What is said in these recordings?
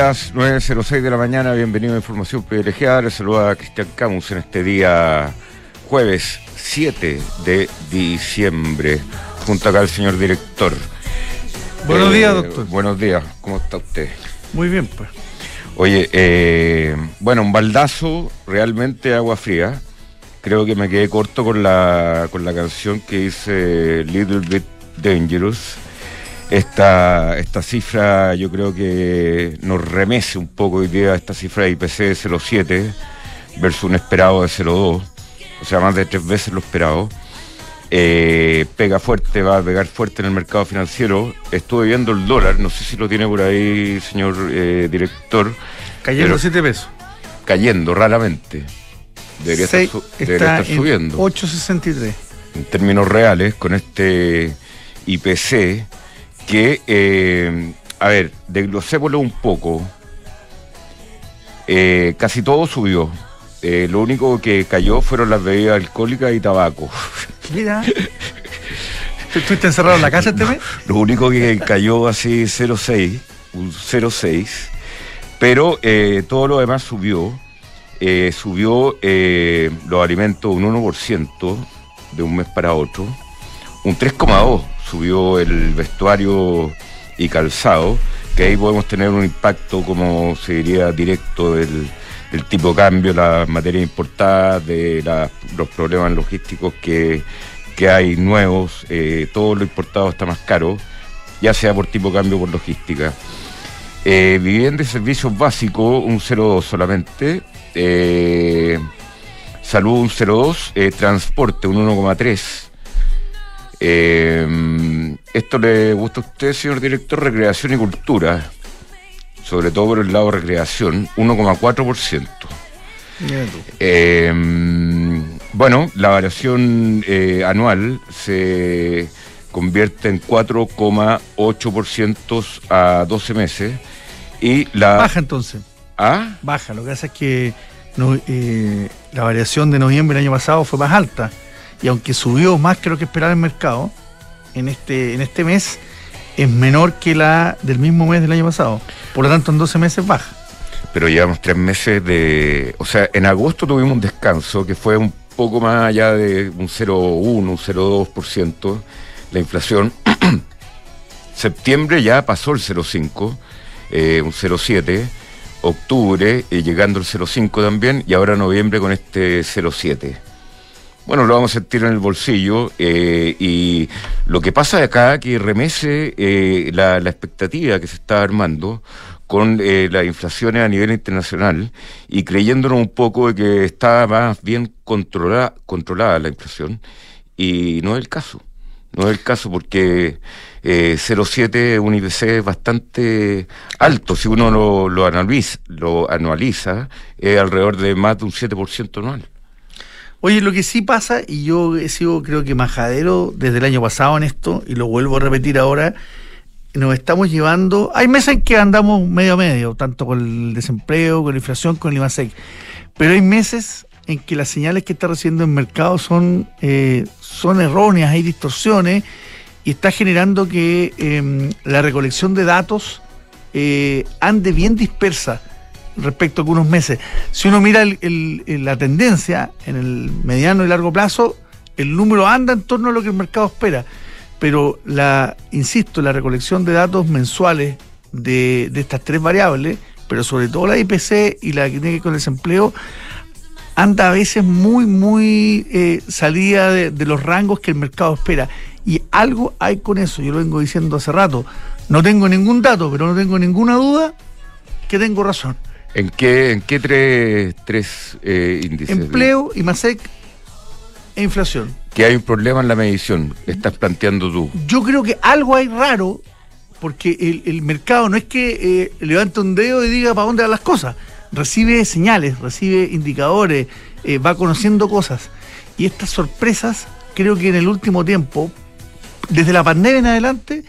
Buenos días, 9.06 de la mañana, bienvenido a Información Privilegiada. Les saluda a Cristian Camus en este día jueves 7 de diciembre, junto acá al señor director. Buenos días, doctor. Buenos días, ¿cómo está usted? Muy bien, pues. Oye, eh, bueno, un baldazo, realmente agua fría. Creo que me quedé corto con la, con la canción que dice Little Bit Dangerous. Esta, esta cifra yo creo que nos remece un poco hoy día esta cifra de IPC de 0,7 versus un esperado de 0,2, o sea, más de tres veces lo esperado. Eh, pega fuerte, va a pegar fuerte en el mercado financiero. Estuve viendo el dólar, no sé si lo tiene por ahí, señor eh, director. Cayendo 7 pesos. Cayendo raramente. Debería, estar, su, debería estar, subiendo. 8.63. En términos reales, con este IPC, que, eh, a ver, desglosémoslo un poco. Eh, casi todo subió. Eh, lo único que cayó fueron las bebidas alcohólicas y tabaco. Mira. ¿Estuviste encerrado en la casa este mes? Lo único que cayó así 0,6, un 0,6, pero eh, todo lo demás subió. Eh, subió los alimentos un 1% de un mes para otro, un 3,2% subió el vestuario y calzado, que ahí podemos tener un impacto, como se diría, directo del, tipo de cambio, las materias importadas, de los problemas logísticos que, que hay nuevos, eh, todo lo importado está más caro, ya sea por tipo cambio o por logística. Eh, vivienda y servicios básicos, un 0,2 solamente. Eh, salud, un 0,2. Eh, transporte, un 1,3. Eh, ¿Esto le gusta a usted, señor director? Recreación y cultura, sobre todo por el lado recreación, 1,4%. Eh, bueno, la variación eh, anual se convierte en 4,8% a 12 meses y la... Baja entonces. ¿Ah? Baja, lo que pasa es que no, eh, la variación de noviembre del año pasado fue más alta y aunque subió más que lo que esperaba el mercado, en este, en este mes es menor que la del mismo mes del año pasado. Por lo tanto, en 12 meses baja. Pero llevamos tres meses de... O sea, en agosto tuvimos un descanso que fue un poco más allá de un 0,1, un 0,2% la inflación. Septiembre ya pasó el 0,5, eh, un 0,7. Octubre eh, llegando el 0,5 también y ahora noviembre con este 0,7. Bueno, lo vamos a sentir en el bolsillo eh, y lo que pasa de acá que remece eh, la, la, expectativa que se está armando con eh, las inflaciones a nivel internacional y creyéndonos un poco de que está más bien controlada, controlada la inflación y no es el caso. No es el caso porque eh, 0,7 es un IPC bastante alto. Si uno lo, lo, analiza, lo anualiza, es alrededor de más de un 7% anual. Oye, lo que sí pasa, y yo he sido creo que majadero desde el año pasado en esto, y lo vuelvo a repetir ahora, nos estamos llevando, hay meses en que andamos medio a medio, tanto con el desempleo, con la inflación, con el IMASEC, pero hay meses en que las señales que está recibiendo el mercado son, eh, son erróneas, hay distorsiones, y está generando que eh, la recolección de datos eh, ande bien dispersa respecto a algunos meses. Si uno mira el, la tendencia en el mediano y largo plazo, el número anda en torno a lo que el mercado espera. Pero la, insisto, la recolección de datos mensuales de, de estas tres variables, pero sobre todo la IPC y la que tiene que ver con el desempleo, anda a veces muy, muy eh, salida de, de los rangos que el mercado espera. Y algo hay con eso, yo lo vengo diciendo hace rato. No tengo ningún dato, pero no tengo ninguna duda que tengo razón. ¿En qué, en qué tres, tres eh, índices? Empleo, IMASEC e inflación. Que hay un problema en la medición, estás planteando tú. Yo creo que algo hay raro, porque el, el mercado no es que eh, levante un dedo y diga para dónde van las cosas. Recibe señales, recibe indicadores, eh, va conociendo cosas. Y estas sorpresas, creo que en el último tiempo, desde la pandemia en adelante,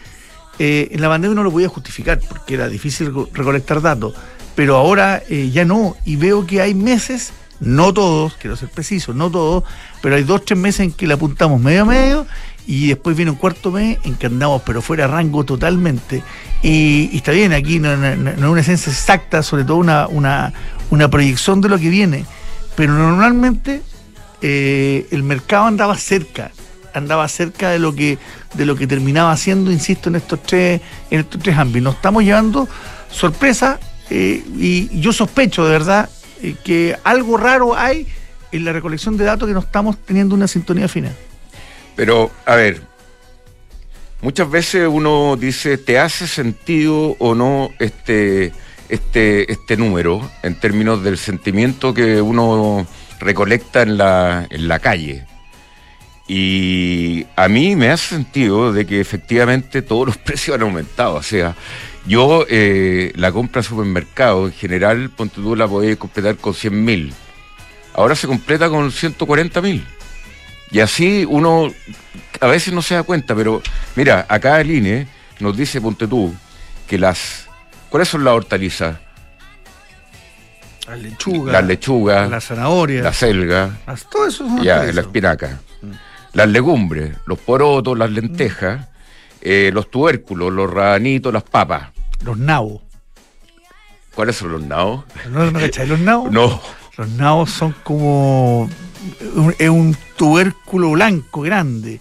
en la pandemia no lo podía justificar porque era difícil recolectar datos pero ahora eh, ya no, y veo que hay meses, no todos, quiero ser preciso, no todos, pero hay dos, tres meses en que le apuntamos medio a medio y después viene un cuarto mes en que andamos, pero fuera rango totalmente. Y, está bien, aquí no, es una esencia exacta, sobre todo una, una, una proyección de lo que viene, pero normalmente eh, el mercado andaba cerca, andaba cerca de lo que de lo que terminaba haciendo, insisto, en estos tres, en estos tres ámbitos. Nos estamos llevando sorpresa eh, y yo sospecho de verdad eh, que algo raro hay en la recolección de datos que no estamos teniendo una sintonía final. Pero, a ver, muchas veces uno dice, ¿te hace sentido o no este, este, este número en términos del sentimiento que uno recolecta en la, en la calle? Y a mí me hace sentido de que efectivamente todos los precios han aumentado. O sea, yo eh, la compra de supermercado en general, ponte tú la podés completar con 100 mil. Ahora se completa con 140 mil. Y así uno a veces no se da cuenta, pero mira, acá el INE nos dice, ponte tú, que las... ¿Cuáles son las hortalizas? Las lechugas. Las lechugas. Las zanahorias. La selga. Las, todo eso Ya, la espinaca. Mm. Las legumbres, los porotos, las lentejas, mm. eh, los tubérculos, los rabanitos, las papas. Los nabos. ¿Cuáles son los nabos? ¿No, no cacháis los nabos? No. Los nabos son como. Es un tubérculo blanco grande.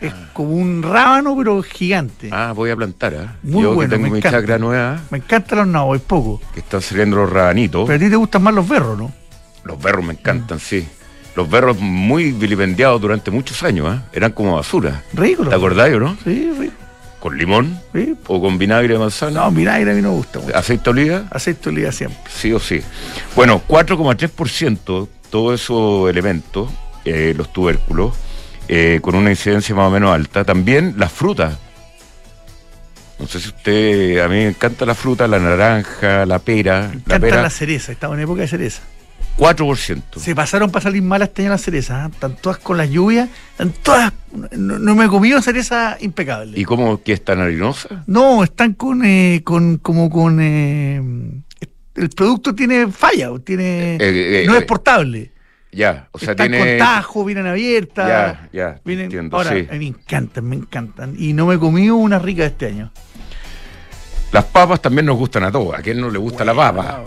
Es ah. como un rábano, pero gigante. Ah, voy a plantar, ¿eh? Muy Yo bueno, que tengo me mi encanta. chacra nueva. Me encantan los nabos, es poco. Que están saliendo los rabanitos. Pero a ti te gustan más los berros, ¿no? Los berros me encantan, mm. sí. Los berros muy vilipendiados durante muchos años, ¿eh? Eran como basura. Rico. ¿Te acordás, no? Sí, rico. ¿Con limón? Sí. ¿O con vinagre de manzana? No, vinagre a mí no me gusta mucho. ¿Aceite oliva? Aceite oliva siempre. Sí o sí. Bueno, 4,3% todos esos elementos, eh, los tubérculos, eh, con una incidencia más o menos alta. También las frutas. No sé si usted, a mí me encanta la fruta, la naranja, la pera. Me encanta la, pera, la cereza, estamos en época de cereza. 4%. Se pasaron para salir malas este año las cerezas, ¿eh? están todas con las lluvias, están todas, no, no me he comido cereza impecable. ¿Y cómo que es tan harinosa? No, están con, eh, con como con eh, el producto tiene falla, tiene Eh, eh, no es eh, portable. Ya, o sea, están tiene. con tajo, vienen abiertas. Ya, ya, vienen, entiendo, ahora, sí. a mí me encantan, me encantan. Y no me he comido una rica este año. Las papas también nos gustan a todos. ¿A quién no le gusta la papa?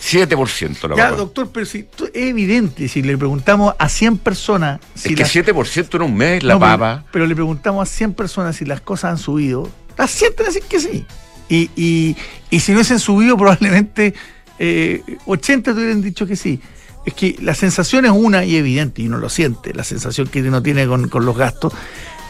7% la Ya, doctor, pero si es evidente, si le preguntamos a 100 personas si es que las- 7% en un mes, la No, pero- papa. Pero, le preguntamos a 100 personas si las cosas han subido. Las 100 te decir que sí. Y, y, y si no hubiesen subido, probablemente eh, 80 te hubieran dicho que sí. Es que la sensación es una y evidente, y uno lo siente, la sensación que uno tiene con, con los gastos.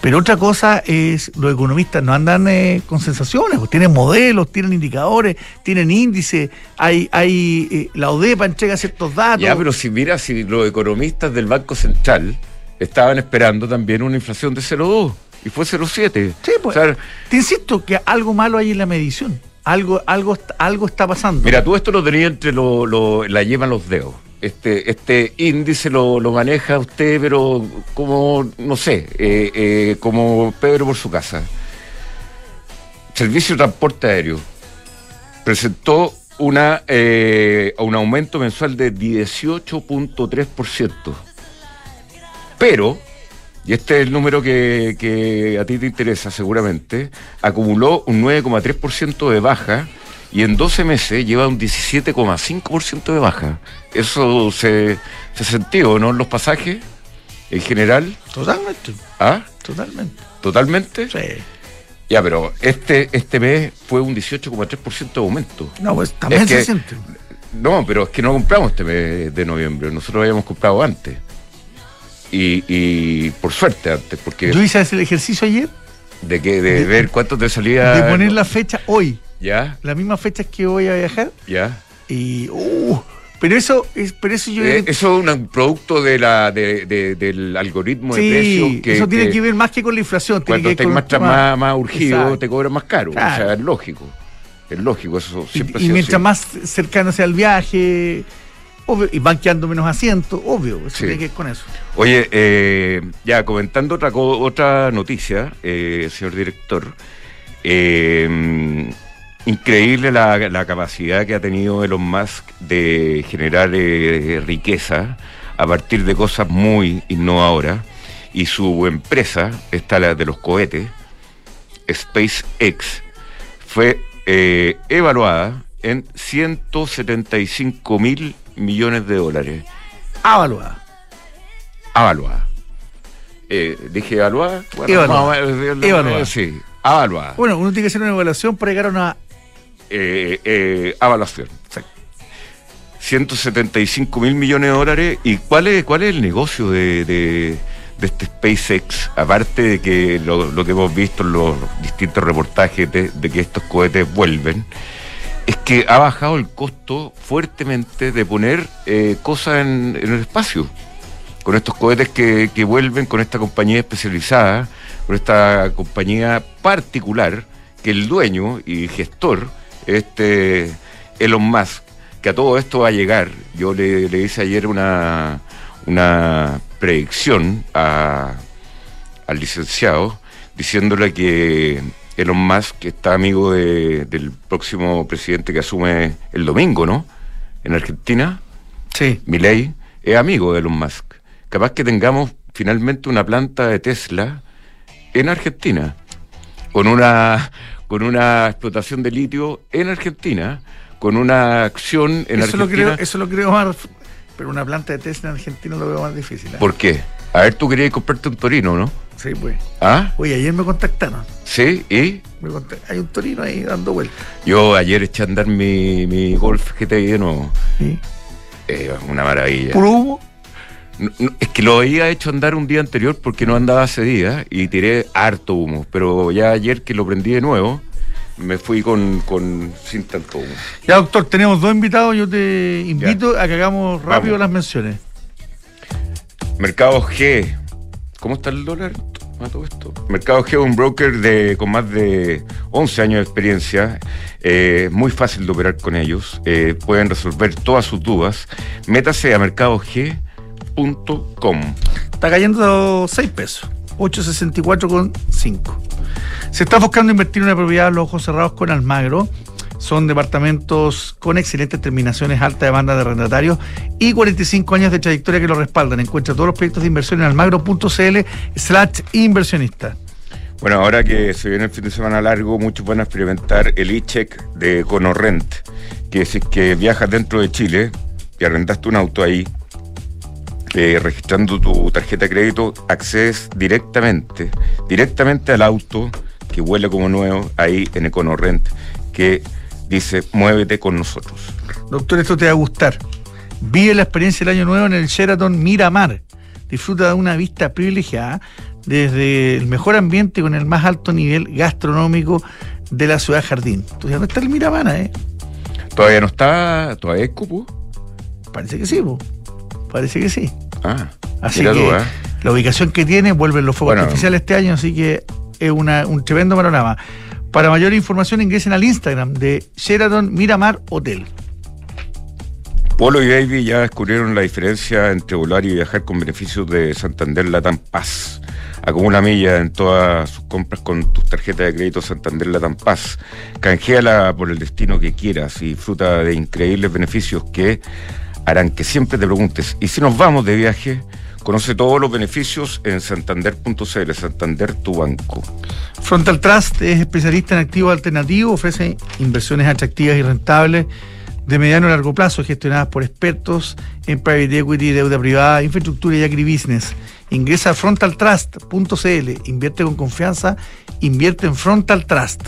Pero otra cosa es, los economistas no andan eh, con sensaciones, pues tienen modelos, tienen indicadores, tienen índices, hay, hay eh, la ODEPA entrega ciertos datos. Ya, pero si mira, si los economistas del Banco Central estaban esperando también una inflación de 0,2 y fue 0,7. Sí, pues, O sea, te insisto que algo malo hay en la medición. Algo, algo, algo está pasando. mira, tú esto lo tenías entre lo, lo- la llevan los dedos. Este, este índice lo, maneja usted, pero como, no sé, eh, eh, como Pedro por su casa. Servicio de Transporte Aéreo presentó una, eh, un aumento mensual de 18.3%. Pero, y este es el número que a ti te interesa seguramente, acumuló un 9,3% de baja y en 12 meses lleva un 17,5% de baja. Eso se, se sentió, ¿no? En los pasajes, en general. Totalmente, ¿Ah? totalmente. ¿Totalmente? Sí. Ya, pero este, este mes fue un 18,3% de aumento. No, pues también Es se que- siente. No, pero es que no compramos este mes de noviembre. Nosotros habíamos comprado antes. Y, y por suerte antes, porque Yo hice el ejercicio ayer de que de, de- ver cuánto te salía. de poner la fecha hoy, Ya, las mismas fechas que voy a viajar. ya. Y. Uh, pero eso, es, pero eso yo. Eh, eso es un producto de la, de- de- del algoritmo de precios. Que, eso tiene que, que ver más que con la inflación. Cuando estés más, más, más urgido, Exacto. te cobran más caro. Claro. O sea, es lógico. Es lógico, eso siempre ha Y, y mientras así. más cercano sea el viaje, obvio, y van quedando menos asientos, obvio. Eso Sí. tiene que ver con eso. Oye, eh, ya comentando otra otra noticia, eh, señor director. eh, increíble la, la capacidad que ha tenido Elon Musk de generar eh, riqueza a partir de cosas muy innovadoras. y su empresa, esta la de los cohetes, SpaceX, fue eh, evaluada en 175 mil millones de dólares. Avaluada. Avaluada. Eh, dije evaluada. Bueno, Evaluada. Evaluada. Sí, avaluada. Bueno, uno tiene que hacer una evaluación para llegar a una. Eh, eh, evaluación. 175 mil millones de dólares. ¿Y cuál es, cuál es el negocio de, de- este SpaceX? Aparte de que lo, que hemos visto en los distintos reportajes de, de que estos cohetes vuelven, es que ha bajado el costo fuertemente de poner eh, cosas en, en el espacio. Con estos cohetes que, que vuelven, con esta compañía especializada, con esta compañía particular, que el dueño y gestor, este Elon Musk, que a todo esto va a llegar. Yo le, le hice ayer una, una predicción a- al licenciado diciéndole que Elon Musk que está amigo de- del próximo presidente que asume el domingo, ¿no? En Argentina, Sí. Milei, es amigo de Elon Musk. Capaz que tengamos finalmente una planta de Tesla en Argentina, con una, con una explotación de litio en Argentina, con una acción en eso, lo Argentina. creo, eso lo creo más. Pero una planta de Tesla en Argentina lo veo más difícil. ¿eh? ¿Por qué? A ver, tú querías comprarte un torino, ¿no? Sí, pues. ¿Ah? Oye, ayer me contactaron. Sí, y Me Hay un torino ahí dando vueltas. yo ayer eché a andar mi, mi Golf GTI de nuevo. ¿sí? Eh, una maravilla. Puro humo. No, no, es que lo había hecho andar un día anterior porque no andaba hace días y tiré harto humo. Pero ya ayer que lo prendí de nuevo, me fui con, con sin tanto humo. Ya, doctor, tenemos dos invitados. Yo te invito a que hagamos rápido Vamos. las menciones. Mercado G. ¿Cómo está el dólar? todo esto? Mercado G es un broker de, con más de 11 años de experiencia. Eh, muy fácil de operar con ellos. Eh, pueden resolver todas sus dudas. Métase a Está cayendo 6 pesos. 864,5. Se está buscando invertir en una propiedad a los ojos cerrados con Almagro. Son departamentos con excelentes terminaciones, alta demanda de arrendatarios y 45 años de trayectoria que lo respaldan. Encuentra todos los proyectos de inversión en almagro.cl slash inversionista. Bueno, ahora que se viene el fin de semana largo, muchos van a experimentar el e-check de Conorrent, que si es que viajas dentro de Chile y arrendaste un auto ahí, eh, registrando tu tarjeta de crédito, accedes directamente, directamente al auto que huele como nuevo ahí en Econorrent, que dice, muévete con nosotros. Doctor, esto te va a gustar. Vive la experiencia del año nuevo en el Sheraton Miramar. Disfruta de una vista privilegiada desde el mejor ambiente con el más alto nivel gastronómico de la ciudad jardín. ¿Tú sabes dónde está el Miramar, eh? Todavía no está, todavía es cupo. Parece que sí, po. Parece que sí. Ah, Así que tú, ¿eh? la ubicación que tiene, vuelven los fuegos Bueno. artificiales este año, así que es una- un tremendo panorama. Para mayor información ingresen al Instagram de Sheraton Miramar Hotel. Polo y Baby ya descubrieron la diferencia entre volar y viajar con beneficios de Santander Latam Paz. Acumula millas en todas sus compras con tus tarjetas de crédito Santander Latam Paz. Canjeala por el destino que quieras y disfruta de increíbles beneficios que harán que siempre te preguntes, ¿y si nos vamos de viaje? Conoce todos los beneficios en santander.cl, Santander tu banco. Frontal Trust es especialista en activos alternativos, ofrece inversiones atractivas y rentables de mediano a largo plazo gestionadas por expertos en private equity, deuda privada, infraestructura y agribusiness. Ingresa a frontaltrust.cl, invierte con confianza, invierte en Frontal Trust.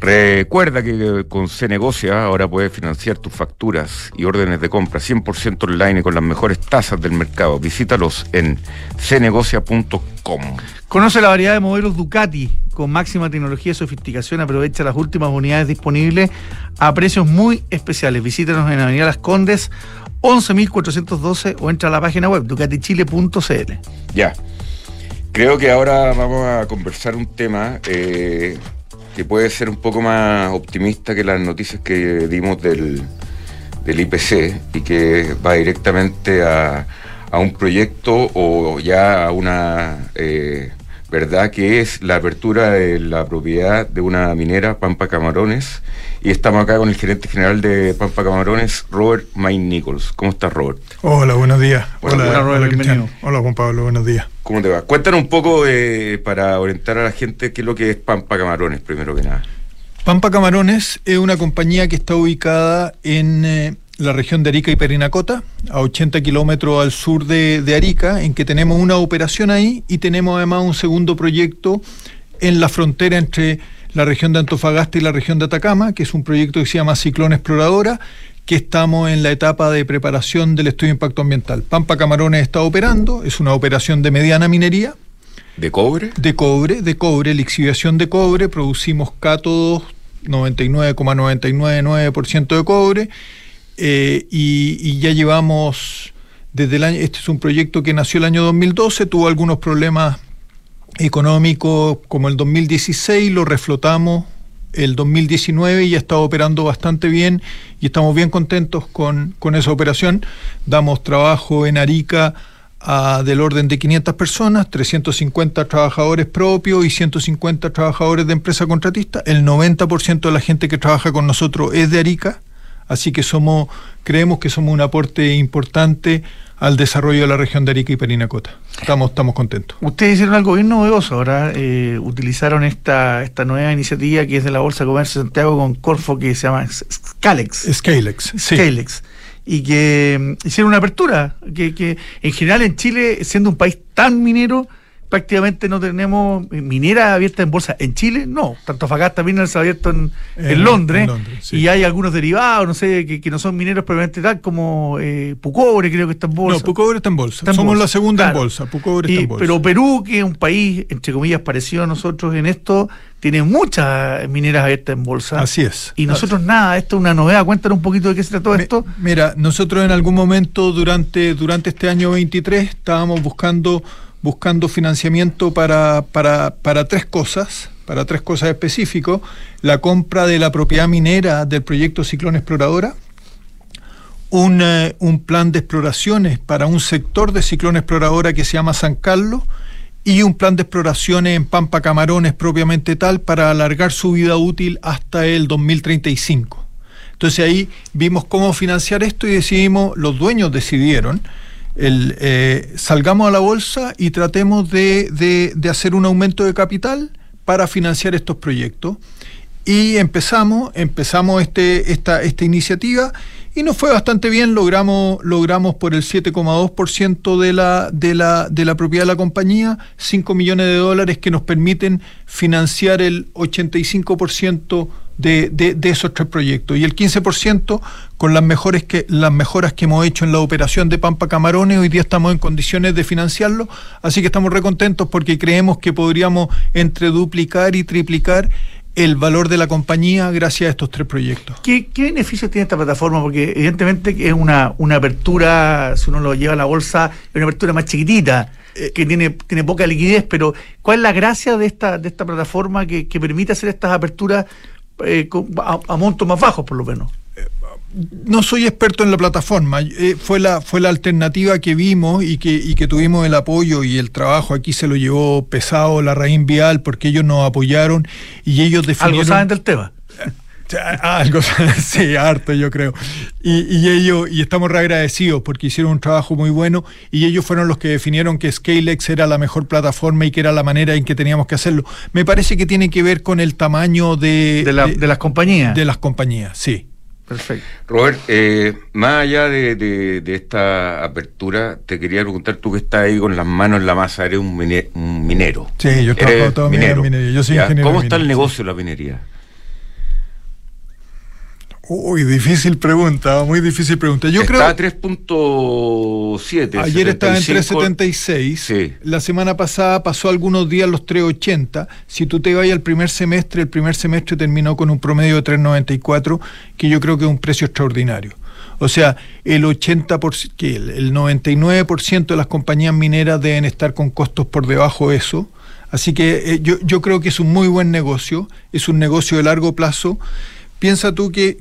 Recuerda que con Cenegocia ahora puedes financiar tus facturas y órdenes de compra 100% online y con las mejores tasas del mercado. Visítalos en cenegocia.com. Conoce la variedad de modelos Ducati con máxima tecnología y sofisticación. Aprovecha las últimas unidades disponibles a precios muy especiales. Visítanos en Avenida Las Condes 11.412 o entra a la página web ducatichile.cl. Ya. Creo que ahora vamos a conversar un tema eh, que puede ser un poco más optimista que las noticias que dimos del, del IPC y que va directamente a, a un proyecto o ya a una eh, ¿verdad? Que es la apertura de la propiedad de una minera, Pampa Camarones. Y estamos acá con el gerente general de Pampa Camarones, Robert Main Nichols. ¿Cómo estás, Robert? Hola, buenos días. Hola, hola, Robert, bienvenido. Hola, Juan Pablo, buenos días. ¿Cómo te va? Cuéntanos un poco eh, para orientar a la gente qué es lo que es Pampa Camarones, primero que nada. Pampa Camarones es una compañía que está ubicada en... Eh, la región de Arica y Perinacota, a 80 kilómetros al sur de, Arica, en que tenemos una operación ahí y tenemos además un segundo proyecto en la frontera entre la región de Antofagasta y la región de Atacama, que es un proyecto que se llama Ciclón Exploradora, que estamos en la etapa de preparación del estudio de impacto ambiental. Pampa Camarones está operando, es una operación de mediana minería. ¿De cobre? De cobre, de cobre, lixiviación de cobre, producimos cátodos 99,999% de cobre eh, y, ya llevamos desde el año, este es un proyecto que nació el año 2012, tuvo algunos problemas económicos como el 2016, lo reflotamos el 2019 y ya está operando bastante bien y estamos bien contentos con, esa operación. Damos trabajo en Arica a del orden de 500 personas, 350 trabajadores propios y 150 trabajadores de empresa contratista. El 90% de la gente que trabaja con nosotros es de Arica Así que somos, creemos que somos un aporte importante al desarrollo de la región de Arica y Perinacota. Estamos, estamos contentos. Ustedes hicieron algo bien novedoso ahora, eh, utilizaron esta, esta nueva iniciativa que es de la Bolsa de Comercio de Santiago con Corfo que se llama Scalex. Scalex, sí. Scalex. Y que mm, hicieron una apertura, que, que en general en Chile, siendo un país tan minero, prácticamente no tenemos minera abierta en bolsa. En Chile, no. Tanto Fagasta también está abierto en, en, Londres. Y hay algunos derivados, no sé, que, no son mineros probablemente tal, como eh, Pucobre, creo que está en bolsa. No, Pucobre está en bolsa. Somos la segunda en bolsa. Pucobre está en bolsa. Pero Perú, que es un país, entre comillas, parecido a nosotros en esto, tiene muchas mineras abiertas en bolsa. Así es. Y nosotros nada, esto es una novedad. Cuéntanos un poquito de qué se todo esto. Mira, nosotros en algún momento durante, durante este año 23 estábamos buscando buscando financiamiento para, para, para tres cosas, para tres cosas específicas. La compra de la propiedad minera del proyecto Ciclón Exploradora, un, eh, un, plan de exploraciones para un sector de Ciclón Exploradora que se llama San Carlos y un plan de exploraciones en Pampa Camarones propiamente tal para alargar su vida útil hasta el 2035. Entonces ahí vimos cómo financiar esto y decidimos, los dueños decidieron, eh, salgamos a la bolsa y tratemos de, hacer un aumento de capital para financiar estos proyectos. Y empezamos, empezamos este, esta, esta iniciativa y nos fue bastante bien, logramos, logramos por el 7,2% de la, de, la, de la propiedad de la compañía 5 millones de dólares que nos permiten financiar el 85% de, de, esos tres proyectos y el 15% con las, mejores que, las mejoras que hemos hecho en la operación de Pampa Camarones. Hoy día estamos en condiciones de financiarlo, así que estamos recontentos porque creemos que podríamos entre duplicar y triplicar el valor de la compañía gracias a estos tres proyectos. ¿Qué, qué beneficios tiene esta plataforma? Porque evidentemente es una, una apertura, si uno lo lleva a la bolsa, es una apertura más chiquitita eh, que tiene, tiene poca liquidez, pero ¿cuál es la gracia de esta, de esta plataforma que, que permite hacer estas aperturas eh, a, montos más bajos, por lo menos. No soy experto en la plataforma, eh, fue, la, fue la alternativa que vimos y que, y que tuvimos el apoyo y el trabajo aquí se lo llevó pesado la Raín Vial porque ellos nos apoyaron y ellos definieron... Algo saben del tema. Algo, sí, harto yo creo. Y, ellos, y estamos reagradecidos porque hicieron un trabajo muy bueno y ellos fueron los que definieron que Scalex era la mejor plataforma y que era la manera en que teníamos que hacerlo. Me parece que tiene que ver con el tamaño de... De, las compañías. De las compañías, sí. Perfecto. Robert, eh, más allá de, esta apertura, te quería preguntar, tú que estás ahí con las manos en la masa, eres un, minero. Sí, yo trabajo todo minero. minería. Yo soy ingeniero ¿Cómo está el negocio de la minería? Uy, difícil pregunta, muy difícil pregunta. Yo está creo. 3.7. Ayer estaba en 3.76. Sí. La semana pasada pasó algunos días los 3.80. Si tú te vas al primer semestre, el primer semestre terminó con un promedio de 3.94, que yo creo que es un precio extraordinario. O sea, el 80%, que el 99% de las compañías mineras deben estar con costos por debajo de eso. Así que eh, yo, yo creo que es un muy buen negocio, es un negocio de largo plazo. Piensa tú que,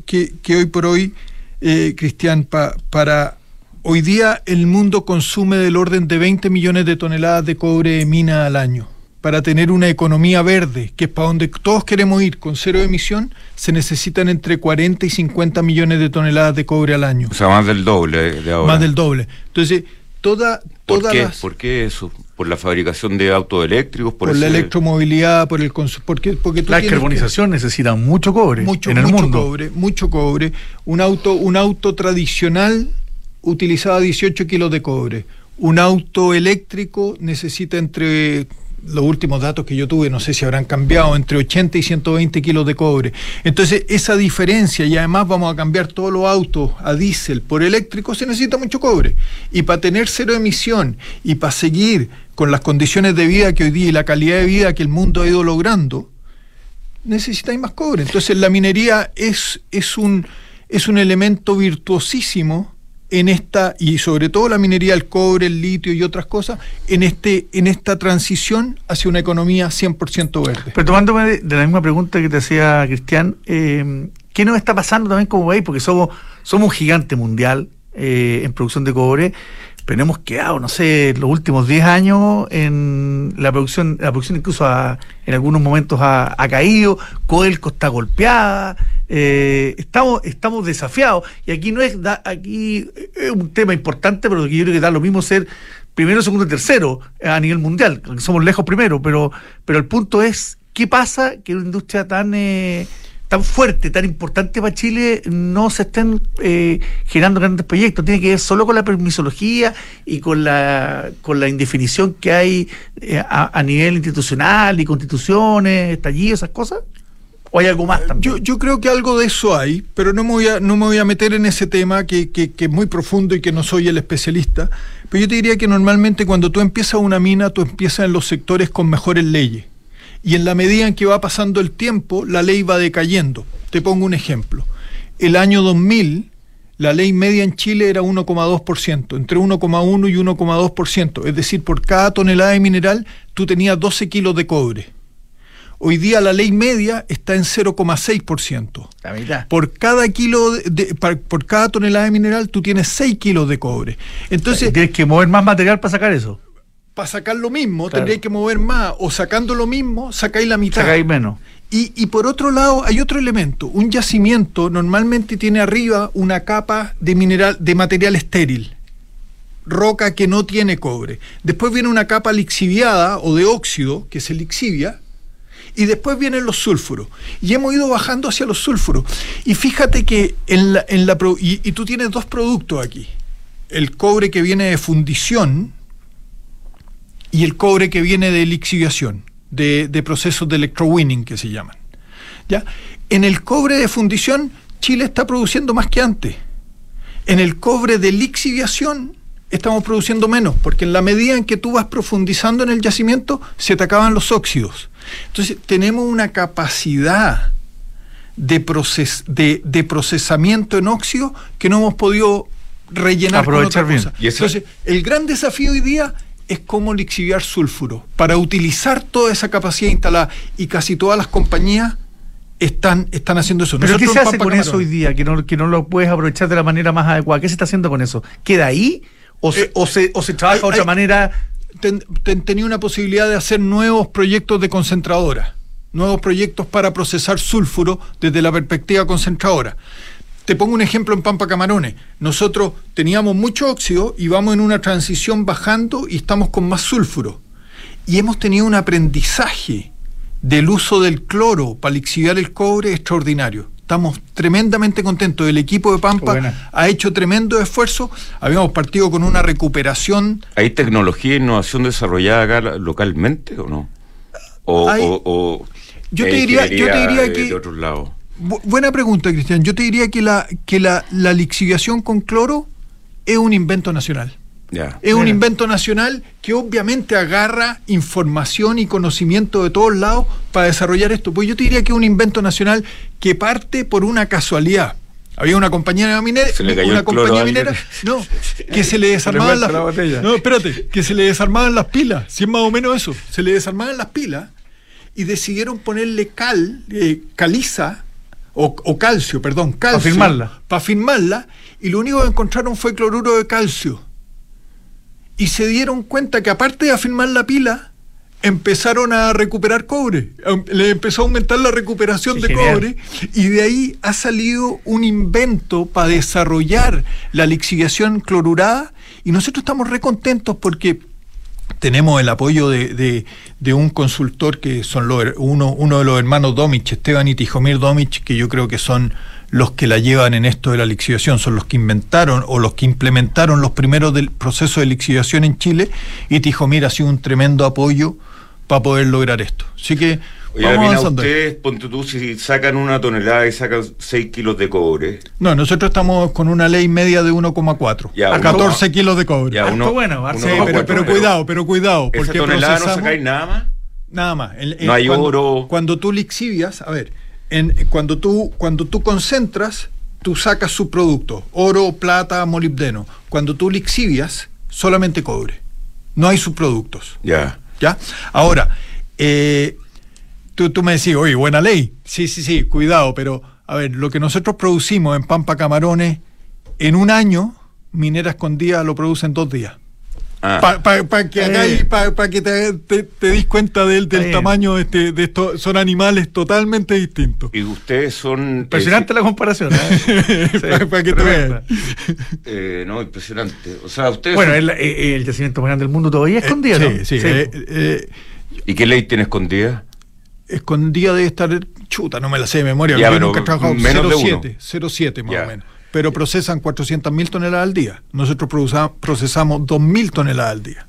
hoy por hoy, eh, Cristian, para hoy día el mundo consume del orden de 20 millones de toneladas de cobre de mina al año. para tener una economía verde, que es para donde todos queremos ir, con cero emisión, se necesitan entre 40 y 50 millones de toneladas de cobre al año. O sea, más del doble de ahora. Más del doble. Entonces, toda, ¿Por todas qué? las- ¿Por qué eso? ¿Por la fabricación de autos eléctricos? por, Por, la electromovilidad, por el consu- porque, porque tú La que- carbonización necesita mucho cobre mucho, en el mucho mundo. cobre, mucho cobre. Un auto, un auto tradicional utilizaba 18 kilos de cobre. Un auto eléctrico necesita entre los últimos datos que yo tuve, no sé si habrán cambiado, entre 80 y 120 kilos de cobre. Entonces, esa diferencia, y además vamos a cambiar todos los autos a diésel por eléctrico, se necesita mucho cobre. Y para tener cero emisión y para seguir con las condiciones de vida que hoy día y la calidad de vida que el mundo ha ido logrando, necesitáis más cobre. Entonces la minería es, es, un, es un elemento virtuosísimo en esta, y sobre todo la minería, el cobre, el litio y otras cosas, en, este, en esta transición hacia una economía 100% verde. Pero tomándome de, la misma pregunta que te hacía Cristian, eh, ¿qué nos está pasando también como país? Porque somos, somos un gigante mundial eh, en producción de cobre, pero hemos quedado, no sé, los últimos 10 años en la producción, la producción incluso ha- en algunos momentos ha, caído, Codelco está golpeada, eh, estamos, estamos desafiados, y aquí no es, da- aquí es un tema importante, pero yo creo que da lo mismo ser primero, segundo y tercero a nivel mundial, somos lejos primero, pero, pero el punto es, ¿qué pasa que una industria tan, eh, tan fuerte, tan importante para Chile, no se estén eh, generando grandes proyectos? Tiene que ver solo con la permisología y con la, con la indefinición que hay eh, a, nivel institucional y constituciones, estallidos, esas cosas. ¿O hay algo más también? Yo, yo creo que algo de eso hay, pero no me voy a, no me voy a meter en ese tema que, que- que es muy profundo y que no soy el especialista. Pero yo te diría que normalmente cuando tú empiezas una mina, tú empiezas en los sectores con mejores leyes. Y en la medida en que va pasando el tiempo, la ley va decayendo. Te pongo un ejemplo. El año 2000, la ley media en Chile era 1,2%, entre 1,1 y 1,2%. Es decir, por cada tonelada de mineral, tú tenías 12 kilos de cobre. Hoy día la ley media está en 0,6%. La mitad. Por cada kilo de, por cada tonelada de mineral tú tienes 6 kilos de cobre. Entonces, Tienes que mover más material para sacar eso. Para sacar lo mismo, Claro. tendréis que mover más, o sacando lo mismo, sacáis la mitad. Sacáis menos. Y, y por otro lado, hay otro elemento. Un yacimiento normalmente tiene arriba una capa de mineral, de material estéril. Roca que no tiene cobre. Después viene una capa lixiviada o de óxido, que se lixivia. Y después vienen los sulfuros. Y hemos ido bajando hacia los sulfuros. Y fíjate que en la, en la y tú tienes dos productos aquí. El cobre que viene de fundición y el cobre que viene de lixiviación, de, de procesos de electrowinning que se llaman. ¿Ya? En el cobre de fundición, Chile está produciendo más que antes. En el cobre de lixiviación estamos produciendo menos, porque en la medida en que tú vas profundizando en el yacimiento, se te acaban los óxidos. Entonces, tenemos una capacidad de, proces- de, de procesamiento en óxido que no hemos podido rellenar Aprovechar con bien. otra cosa. Eso- Entonces, el gran desafío hoy día es cómo lixiviar sulfuro para utilizar toda esa capacidad instalada y casi todas las compañías están, están haciendo eso. ¿Pero qué se hace con eso hoy día? Que no, que no lo puedes aprovechar de la manera más adecuada. ¿Qué se está haciendo con eso? ¿Queda ahí? ¿O se, Eh, o se, o se trabaja hay- de otra hay- manera? ten- ten- tenía una posibilidad de hacer nuevos proyectos de concentradora, nuevos proyectos para procesar sulfuro desde la perspectiva concentradora. Te pongo un ejemplo en Pampa Camarones. Nosotros teníamos mucho óxido y vamos en una transición bajando y estamos con más sulfuro. Y hemos tenido un aprendizaje del uso del cloro para lixiviar el cobre extraordinario. Estamos tremendamente contentos. El equipo de Pampa Buena. ha hecho tremendo esfuerzo. Habíamos partido con una recuperación ¿Hay tecnología e innovación desarrollada acá localmente o no? O, Hay- o- o Yo te diría- yo te diría que- de otros lados. Bu- buena pregunta, Cristian. Yo te diría que la, que la, la lixiviación con cloro es un invento nacional. Es un Mira. invento nacional que obviamente agarra información y conocimiento de todos lados para desarrollar esto. Pues yo te diría que es un invento nacional que parte por una casualidad. Había una compañía minera, Se le cayó una compañía minera, no, que se le desarmaban las la. No, espérate, que se le desarmaban las pilas, si es más o menos eso, se le desarmaban las pilas y decidieron ponerle cal, eh, caliza o, o calcio, perdón, calcio. firmarla. para firmarla y lo único que encontraron fue cloruro de calcio. Y se dieron cuenta que aparte de afirmar la pila, empezaron a recuperar cobre, le empezó a aumentar la recuperación de cobre y de ahí ha salido un invento para desarrollar la lixiviación clorurada y nosotros estamos recontentos porque tenemos el apoyo de, de, un consultor que son uno, uno de los hermanos Domich, Esteban y Tijomir Domich, que yo creo que son los que la llevan en esto de la lixiviación, son los que inventaron o los que implementaron los primeros del proceso de lixiviación en Chile y Tijomir ha sido un tremendo apoyo para poder lograr esto. Así que Oye, vamos ustedes, ponte tú, si sacan una tonelada y sacan 6 kilos de cobre. No, nosotros estamos con una ley media de 1,4 a 14 kilos de cobre. Ya, uno, bueno, sí, pero, pero, cuidado, pero cuidado. Porque ¿Esa tonelada no sacáis nada más? Nada más. no hay oro. Cuando tú lixivias, a ver, en, cuando, tú, cuando tú concentras, tú sacas su producto, oro, plata, molibdeno. Cuando tú lixivias, solamente cobre. No hay subproductos. Ya. ¿Ya? Ahora, eh, tú, tú me decís, oye, buena ley. Sí, sí, sí, cuidado, pero a ver, lo que nosotros producimos en Pampa Camarones, en un año, Minera Escondida lo produce en dos días. Para ah. que hagáis, para que te, te, dis cuenta del, del tamaño de, este, de estos, son animales totalmente distintos. Y ustedes son. Impresionante la comparación. ¿eh? para que te vean. Eh, no, impresionante. O sea, ustedes. Bueno, el, el, yacimiento más grande del mundo todavía escondido, ¿no? Sí, sí. ¿Y qué ley tiene escondida? Escondida de estar. Chuta, no me la sé de memoria. Ya, nunca he trabajado 0,7 0,7 más o menos pero procesan 400.000 toneladas al día. Nosotros procesamos 2.000 toneladas al día.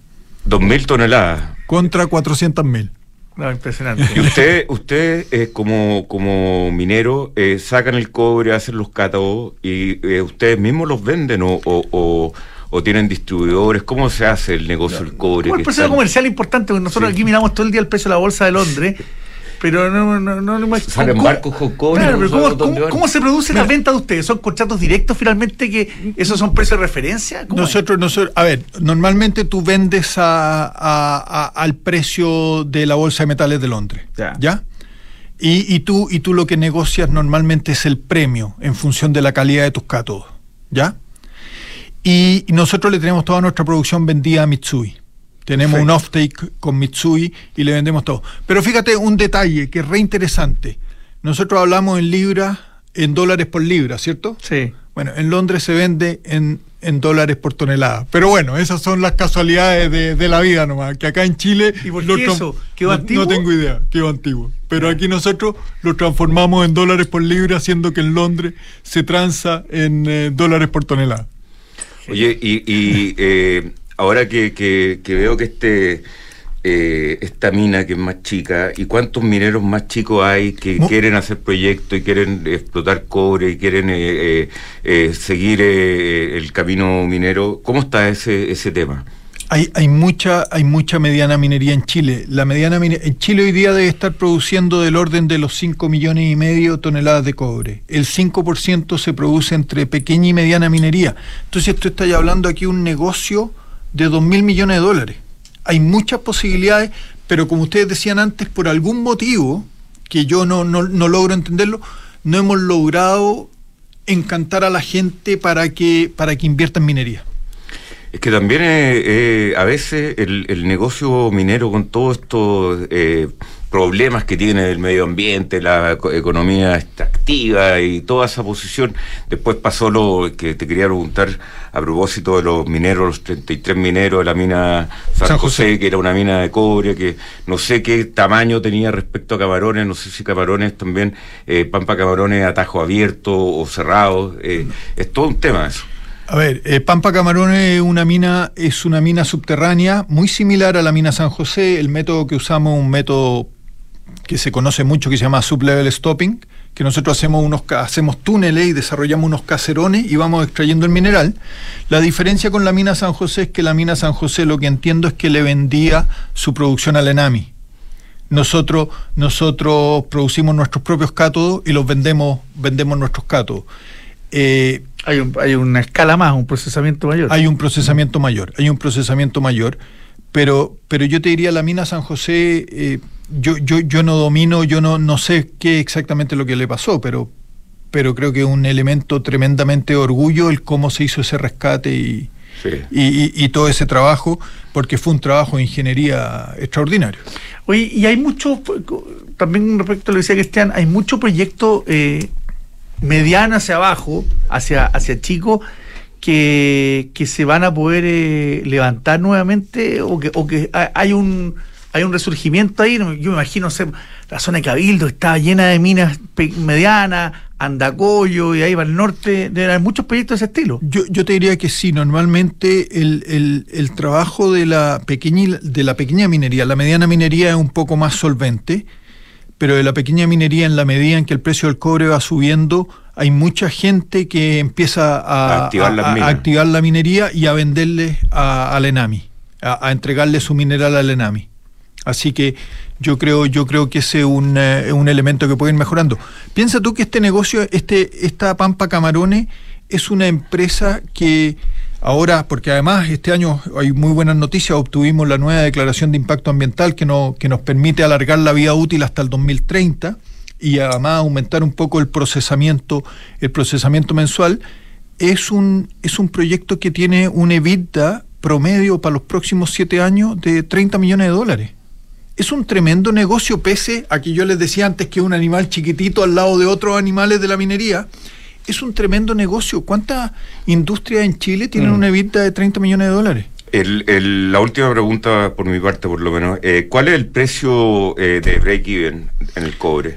2.000 toneladas. Contra 400.000. No, impresionante. Y usted, usted eh, como, como minero, eh, sacan el cobre, hacen los cátodos y eh, ustedes mismos los venden o, o, o, tienen distribuidores. ¿Cómo se hace el negocio del cobre? el proceso comercial importante, porque nosotros aquí miramos todo el día el precio de la bolsa de Londres pero no, no, no, no Salen barcos con claro, pero ¿cómo, se produce la venta de ustedes? ¿Son contratos directos finalmente que esos son precios de referencia? Nosotros, nosotros, a ver, normalmente tú vendes a, al precio de la bolsa de metales de Londres. ¿Ya? Y, y, tú, y tú lo que negocias normalmente es el premio en función de la calidad de tus cátodos. ¿Ya? Y, y nosotros le tenemos toda nuestra producción vendida a Mitsui. Tenemos un off-take con Mitsui y le vendemos todo. Pero fíjate un detalle que es re interesante. Nosotros hablamos en libras, en dólares por libra, ¿cierto? Sí. Bueno, en Londres se vende en, dólares por tonelada. Pero bueno, esas son las casualidades de, la vida nomás. Que acá en Chile. ¿Y por qué eso? ¿Quedó antiguo? No tengo idea, quedó antiguo. Pero aquí nosotros lo transformamos en dólares por libra, haciendo que en Londres se transa en eh, dólares por tonelada. Oye, y, y eh, ahora que, que, veo que este eh, esta mina que es más chica y cuántos mineros más chicos hay que quieren hacer proyectos y quieren explotar cobre y quieren eh, eh, seguir el camino minero, ¿cómo está ese, ese tema? Hay, hay, mucha, hay mucha mediana minería en Chile. La mediana en Chile hoy día debe estar produciendo del orden de los 5 millones y medio de toneladas de cobre. El 5% se produce entre pequeña y mediana minería. Entonces, esto está ya hablando aquí un negocio de 2 mil millones de dólares. Hay muchas posibilidades, pero como ustedes decían antes, por algún motivo, que yo no, no, no logro entenderlo, no hemos logrado encantar a la gente para que, para que invierta en minería. Es que también eh, eh, a veces el, el, negocio minero con todo esto eh, problemas que tiene el medio ambiente, la economía extractiva y toda esa posición. Después pasó lo que te quería preguntar a propósito de los mineros, los 33 mineros de la mina San, José, que era una mina de cobre, que no sé qué tamaño tenía respecto a camarones, no sé si camarones también, eh, Pampa Camarones atajo abierto o cerrado, eh, es todo un tema eso. A ver, eh, Pampa Camarones es una mina, es una mina subterránea muy similar a la mina San José. El método que usamos es un método que se conoce mucho que se llama sublevel stopping, que nosotros hacemos unos hacemos túneles y desarrollamos unos caserones y vamos extrayendo el mineral. La diferencia con la mina San José es que la mina San José lo que entiendo es que le vendía su producción al ENAMI. Nosotros, nosotros producimos nuestros propios cátodos y los vendemos, vendemos nuestros cátodos. Eh, hay, hay una escala más, un procesamiento mayor. Hay un procesamiento mayor, hay un procesamiento mayor, pero, pero yo te diría la mina San José eh, yo, yo, yo no domino, yo no, no sé qué exactamente lo que le pasó, pero, pero creo que es un elemento tremendamente de orgullo el cómo se hizo ese rescate y, y, todo ese trabajo, porque fue un trabajo de ingeniería extraordinario. Oye, y hay mucho, también respecto a lo que decía Cristian, hay mucho proyecto eh, mediano hacia abajo, hacia, hacia chico, que, que se van a poder eh, levantar nuevamente o que, o que hay un hay un resurgimiento ahí, yo me imagino, la zona de Cabildo está llena de minas medianas, Andacoyo y ahí va al norte, de haber muchos proyectos de ese estilo. Yo, yo te diría que sí, normalmente el, el, trabajo de la, pequeña, de la pequeña minería, la mediana minería es un poco más solvente, pero de la pequeña minería en la medida en que el precio del cobre va subiendo, hay mucha gente que empieza a, activar, la, minería y a venderle al ENAMI, a, a entregarle su mineral al ENAMI. Así que yo creo, yo creo que ese es un, eh, un, elemento que puede ir mejorando. Piensa tú que este negocio, este, esta Pampa Camarones, es una empresa que ahora, porque además este año hay muy buenas noticias, obtuvimos la nueva declaración de impacto ambiental que, no, que nos permite alargar la vida útil hasta el 2030 y además aumentar un poco el procesamiento, el procesamiento mensual. Es un, es un proyecto que tiene un EBITDA promedio para los próximos siete años de 30 millones de dólares es un tremendo negocio, pese a que yo les decía antes que un animal chiquitito al lado de otros animales de la minería. Es un tremendo negocio. ¿Cuántas industrias en Chile tienen mm. una EBITDA de 30 millones de dólares? la última pregunta por mi parte, por lo menos. Eh, ¿Cuál es el precio eh, de break-even en el cobre?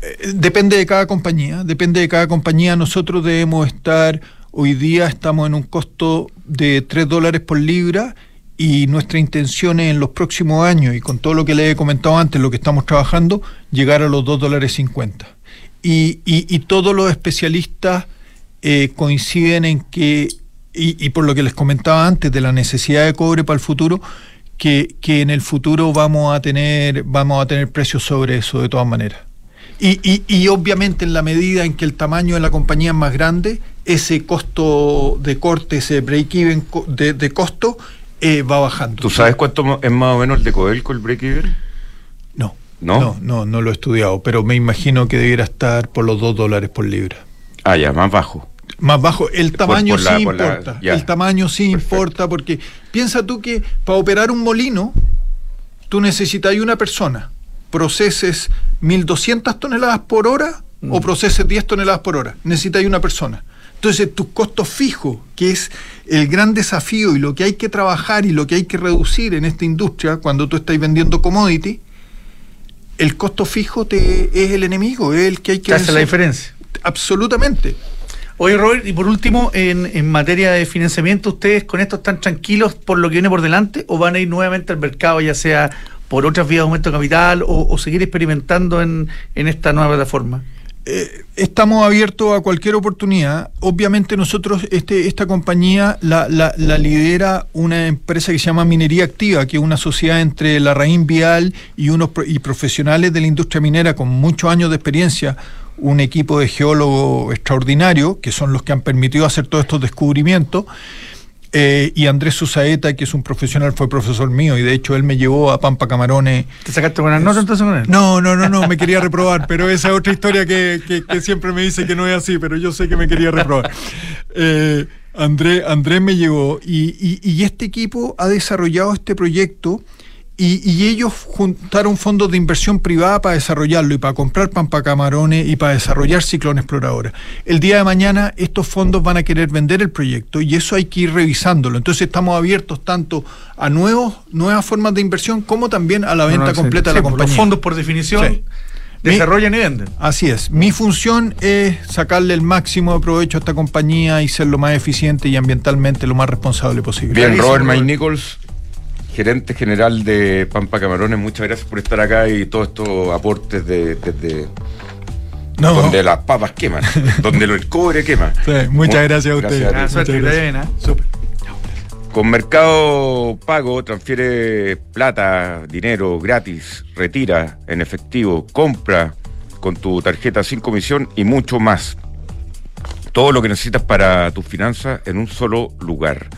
Eh, depende de cada compañía. Depende de cada compañía. Nosotros debemos estar, hoy día estamos en un costo de 3 dólares por libra y nuestra intención es en los próximos años, y con todo lo que le he comentado antes, lo que estamos trabajando, llegar a los 2 dólares 50. Y, y, todos los especialistas eh, coinciden en que, y, por lo que les comentaba antes, de la necesidad de cobre para el futuro, que, que en el futuro vamos a tener, vamos a tener precios sobre eso de todas maneras. Y, y, y, obviamente en la medida en que el tamaño de la compañía es más grande, ese costo de corte, ese break-even de, de, costo, eh, va bajando. ¿Tú sabes cuánto es más o menos el de Codelco, el break-even? No. ¿No? No, no, lo he estudiado, pero me imagino que debiera estar por los 2 dólares por libra. Ah, ya, más bajo. Más bajo. El tamaño sí importa. el tamaño sí importa porque piensa tú que para operar un molino, tú necesitas una persona. Proceses 1200 toneladas por hora o mm. proceses 10 toneladas por hora. Necesitas una persona. Entonces, tus costos fijos, que es el gran desafío y lo que hay que trabajar y lo que hay que reducir en esta industria cuando tú estás vendiendo commodity, el costo fijo te, es el enemigo, es el que hay que... hace la diferencia. Absolutamente. Oye, Robert, y por último, en, en, materia de financiamiento, ¿ustedes con esto están tranquilos por lo que viene por delante o van a ir nuevamente al mercado, ya sea por otras vías de aumento de capital o, seguir experimentando en, en esta nueva plataforma? Eh, estamos abiertos a cualquier oportunidad. Obviamente nosotros, este, esta compañía la, la, lidera una empresa que se llama Minería Activa, que es una sociedad entre la Raín Vial y, unos, y profesionales de la industria minera con muchos años de experiencia, un equipo de geólogos extraordinario, que son los que han permitido hacer todos estos descubrimientos. Eh, y Andrés Susaeta, que es un profesional, fue profesor mío y de hecho él me llevó a Pampa Camarones. ¿Te sacaste buenas notas entonces con él? No, no, no, no, me quería reprobar, pero esa es otra historia que, que, siempre me dice que no es así, pero yo sé que me quería reprobar. Eh, Andrés, me llevó y, y, y este equipo ha desarrollado este proyecto y, ellos juntaron fondos de inversión privada para desarrollarlo y para comprar pampa camarones y para desarrollar ciclón exploradora. El día de mañana estos fondos van a querer vender el proyecto y eso hay que ir revisándolo. Entonces estamos abiertos tanto a nuevos, nuevas formas de inversión como también a la venta completa de la compañía. Los fondos por definición desarrollan y venden. Así es. Mi función es sacarle el máximo de provecho a esta compañía y ser lo más eficiente y ambientalmente lo más responsable posible. Bien, Robert May Nichols gerente general de Pampa Camarones, muchas gracias por estar acá y todos estos aportes de, donde las papas queman, donde el cobre quema. muchas gracias a ustedes. Ah, Con Mercado Pago transfiere plata, dinero gratis, retira en efectivo, compra con tu tarjeta sin comisión y mucho más. Todo lo que necesitas para tus finanzas en un solo lugar.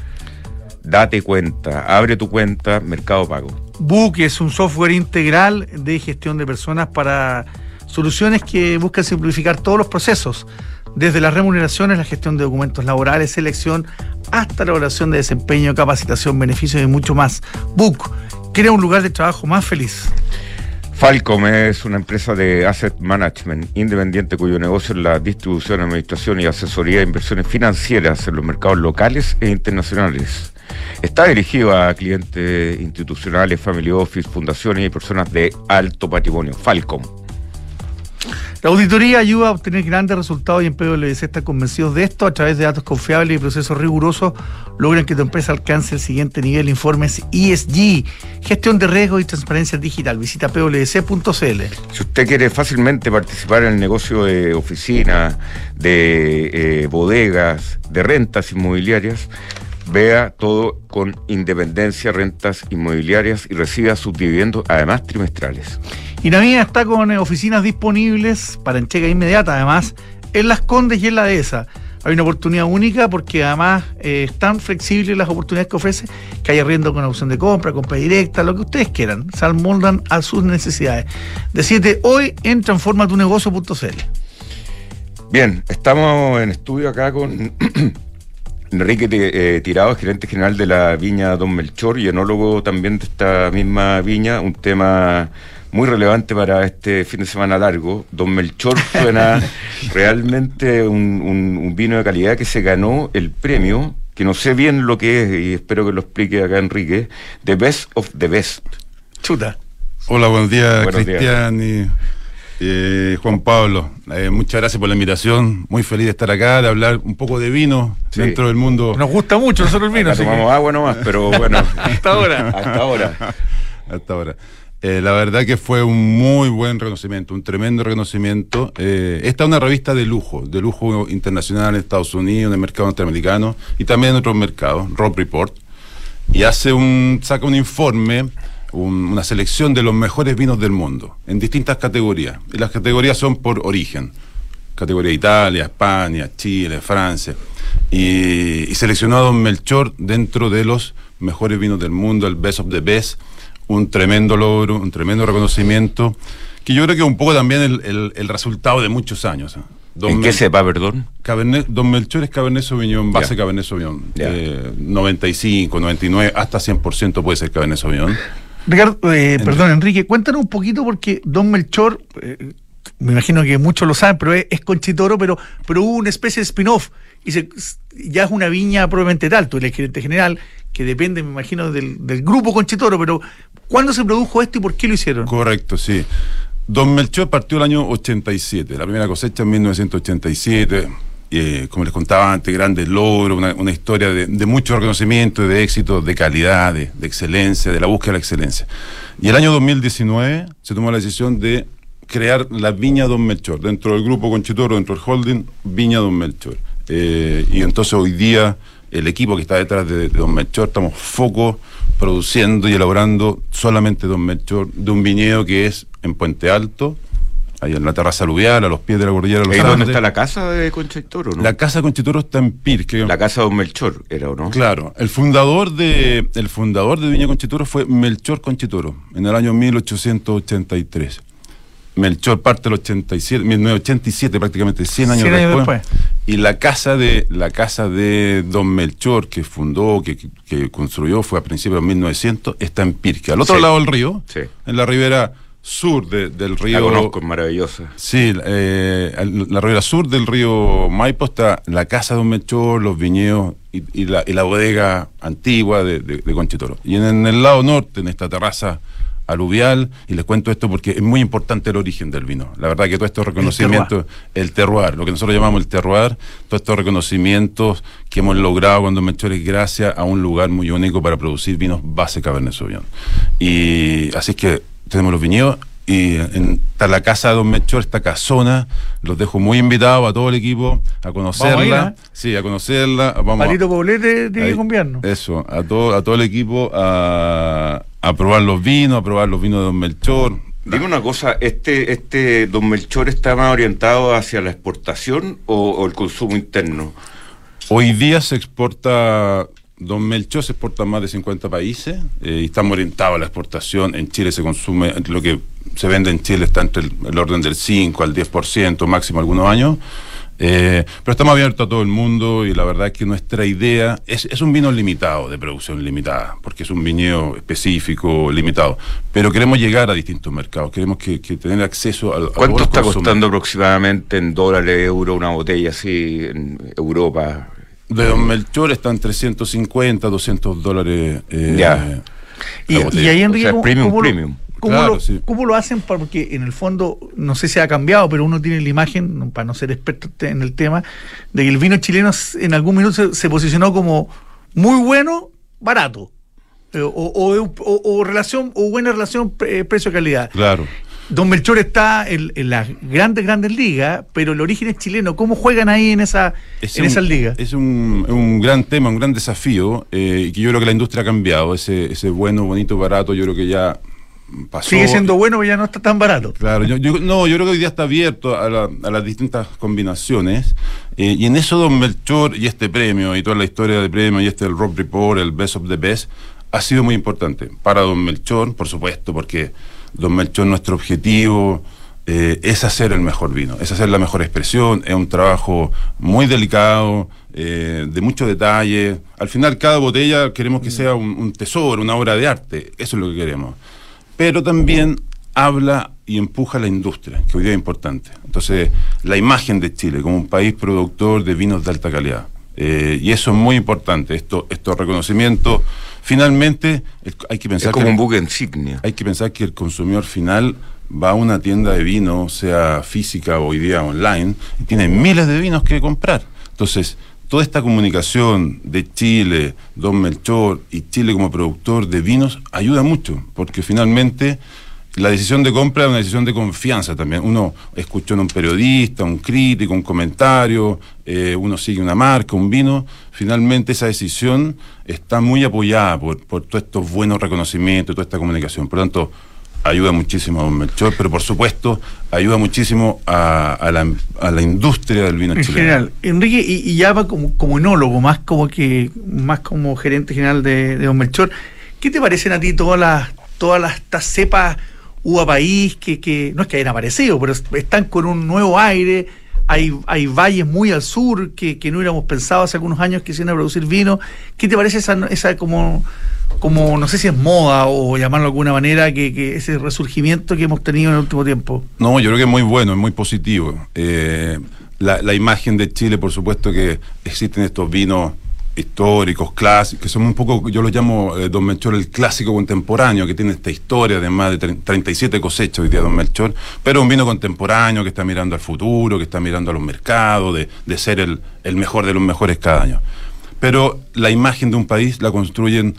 Date cuenta, abre tu cuenta Mercado Pago. Book es un software integral de gestión de personas para soluciones que buscan simplificar todos los procesos, desde las remuneraciones, la gestión de documentos laborales, selección, hasta la evaluación de desempeño, capacitación, beneficios y mucho más. Book crea un lugar de trabajo más feliz. Falcom es una empresa de asset management independiente cuyo negocio es la distribución, administración y asesoría de inversiones financieras en los mercados locales e internacionales. Está dirigido a clientes institucionales, family office, fundaciones y personas de alto patrimonio. Falcom. La auditoría ayuda a obtener grandes resultados y en PwC está convencidos de esto. A través de datos confiables y procesos rigurosos, logran que tu empresa alcance el siguiente nivel. Informes ESG, gestión de riesgo y transparencia digital. Visita pwc.cl. Si usted quiere fácilmente participar en el negocio de oficina, de eh, bodegas, de rentas inmobiliarias, vea todo con independencia, rentas inmobiliarias y reciba sus dividendos, además trimestrales. Y Navidad está con eh, oficinas disponibles para entrega inmediata, además, en Las Condes y en la Dehesa. Hay una oportunidad única porque además eh, están flexibles las oportunidades que ofrece, que hay arriendo con opción de compra, compra directa, lo que ustedes quieran. Se amoldan a sus necesidades. Decide hoy en transformatunegocio.cl. Bien, estamos en estudio acá con Enrique eh, Tirado, gerente general de la viña Don Melchor y enólogo también de esta misma viña, un tema muy relevante para este fin de semana largo. Don Melchor suena realmente un, vino de calidad que se ganó el premio, que no sé bien lo que es y espero que lo explique acá Enrique, The Best of the Best. Chuta. Hola, buenos días, Cristian y eh, Juan Pablo. Eh, muchas gracias por la invitación. Muy feliz de estar acá, de hablar un poco de vino dentro del mundo. Nos gusta mucho nosotros el vino. tomamos agua nomás, pero bueno. hasta ahora. Hasta ahora. hasta ahora. Eh, la verdad que fue un muy buen reconocimiento, un tremendo reconocimiento. Eh, esta es una revista de lujo, de lujo internacional en Estados Unidos, en el mercado norteamericano y también en otros mercados, Rob Report. Y hace un, saca un informe, una selección de los mejores vinos del mundo, en distintas categorías. Y las categorías son por origen. Categoría Italia, España, Chile, Francia. Y, y seleccionó a Don Melchor dentro de los mejores vinos del mundo, el Best of the Best un tremendo logro, un tremendo reconocimiento, que yo creo que es un poco también el, resultado de muchos años. ¿eh? ¿En qué sepa, perdón? Cabernet, Don Melchor es Cabernet Sauvignon, base Cabernet Sauvignon. 95, 99, hasta 100% puede ser Cabernet Sauvignon. Ricardo, eh, perdón, Enrique, cuéntanos un poquito porque Don Melchor, eh, me imagino que muchos lo saben, pero es, Conchitoro, pero, pero hubo una especie de spin-off y ya es una viña probablemente tal, tú eres gerente general, que depende, me imagino, del, del grupo Conchitoro, pero ¿cuándo se produjo esto y por qué lo hicieron? Correcto, sí. Don Melchor partió el año 87, la primera cosecha en 1987. Eh, como les contaba antes, grandes logros, una, historia de, mucho reconocimiento, de éxito, de calidad, de, excelencia, de la búsqueda de la excelencia. Y el año 2019 se tomó la decisión de crear la Viña Don Melchor, dentro del grupo Conchitoro, dentro del holding, Viña Don Melchor. Eh, y entonces hoy día el equipo que está detrás de, Don Melchor, estamos foco produciendo y elaborando solamente Don Melchor de un viñedo que es en Puente Alto, ahí en la terraza aluvial, a los pies de la cordillera. ¿Y dónde está la casa de Conchitoro? ¿no? La casa de Conchitoro está en Pirque. La casa de Don Melchor, ¿era o no? Claro. El fundador de, el fundador de Viña Conchitoro fue Melchor Conchitoro, en el año 1883. Melchor parte del 87, 1987 prácticamente 100 años, después, Y la casa de la casa de Don Melchor que fundó, que, construyó fue a principios de 1900, está en Pirque, al otro lado del río, en la ribera sur del río. La conozco, es maravillosa. Sí, eh, la ribera sur del río Maipo está la casa de Don Melchor, los viñedos y, la, bodega antigua de, de Conchitoro. Y en el lado norte, en esta terraza aluvial, y les cuento esto porque es muy importante el origen del vino. La verdad que todos estos reconocimientos, el terroir, lo que nosotros llamamos el terroir, todos estos reconocimientos que hemos logrado cuando Melchor es gracias a un lugar muy único para producir vinos base Cabernet Sauvignon. Y así es que tenemos los viñedos y en, está la casa de Don Melchor, esta casona, los dejo muy invitados a todo el equipo a conocerla. ¿eh? Sí, a conocerla. Vamos Poblete de Invierno. Eso, a todo, a todo el equipo a, a probar los vinos, a probar los vinos de Don Melchor. Dime una cosa, ¿este, este Don Melchor está más orientado hacia la exportación o, el consumo interno? Hoy día se exporta, Don Melchor se exporta a más de 50 países eh, y estamos orientados a la exportación. En Chile se consume, lo que se vende en Chile está entre el, orden del 5 al 10%, máximo algunos años. Eh, pero estamos abiertos a todo el mundo y la verdad es que nuestra idea es, es un vino limitado, de producción limitada, porque es un viñedo específico, limitado. Pero queremos llegar a distintos mercados, queremos que, que tener acceso a... a ¿Cuánto está costando aproximadamente en dólares, euros, una botella así en Europa? De Don Melchor están 350, 200 dólares. eh, Ya. Y, ahí, O Enrique, sea, ¿cómo, premium, cómo lo- premium. cómo Claro, lo, sí. cómo lo hacen? Porque en el fondo, no sé si ha cambiado, pero uno tiene la imagen, para no ser experto en el tema, de que el vino chileno en algún minuto se, se posicionó como muy bueno, barato. Eh, O, o- o- o relación, o buena relación pre- precio-calidad. Claro. Don Melchor está en, en las grandes, grandes ligas, pero el origen es chileno. ¿Cómo juegan ahí en esa Es en un- esas ligas? Es un, un gran tema, un gran desafío, eh, y que yo creo que la industria ha cambiado. Ese, ese bueno, bonito, barato, yo creo que ya pasó. Sigue siendo bueno, pero ya no está tan barato. Claro, yo, yo- no, yo creo que hoy día está abierto a, la- a las distintas combinaciones. eh, y en eso Don Melchor y este premio, y toda la historia del premio, y este el Rock Report, el Best of the Best, ha sido muy importante. Para Don Melchor, por supuesto, porque Don Melchor, nuestro objetivo eh, es hacer el mejor vino, es hacer la mejor expresión, es un trabajo muy delicado, eh, de mucho detalle. Al final, cada botella queremos que sea un, un tesoro, una obra de arte, eso es lo que queremos pero también habla y empuja a la industria, que hoy día es importante. Entonces, la imagen de Chile como un país productor de vinos de alta calidad. Eh, y eso es muy importante, esto, estos reconocimientos. Finalmente, hay que Es pensar como que un buque insignia. hay que pensar que el consumidor final va a una tienda de vino, sea física o hoy día online, y tiene miles de vinos que comprar. Entonces, toda esta comunicación de Chile, Don Melchor y Chile como productor de vinos ayuda mucho, porque finalmente la decisión de compra es una decisión de confianza también. Uno escuchó en un periodista, un crítico, un comentario, eh, uno sigue una marca, un vino. Finalmente esa decisión está muy apoyada por, por todos estos buenos reconocimientos, toda esta comunicación. Por lo tanto, ayuda muchísimo a Don Melchor, pero por supuesto ayuda muchísimo a, a la, a la industria del vino En chileno. general, Enrique, y, y ya va como, como enólogo, más como que, más como gerente general de, de Don Melchor, ¿qué te parecen a ti todas las, todas las estas cepas uva país que, que no es que hayan aparecido, pero es- están con un nuevo aire? Hay, hay valles muy al sur que, que no hubiéramos pensado hace algunos años que se iban a producir vino. ¿Qué te parece esa, esa como, como, no sé si es moda o llamarlo de alguna manera, que, que ese resurgimiento que hemos tenido en el último tiempo? No, yo creo que es muy bueno, es muy positivo. Eh, la, la imagen de Chile, por supuesto que existen estos vinos históricos, clásicos, que son un poco, yo los llamo, eh, Don Melchor, el clásico contemporáneo, que tiene esta historia de más de tre- 37 cosechas hoy día Don Melchor, pero un vino contemporáneo que está mirando al futuro, que está mirando a los mercados, de, ser el, mejor de los mejores cada año. Pero la imagen de un país la construyen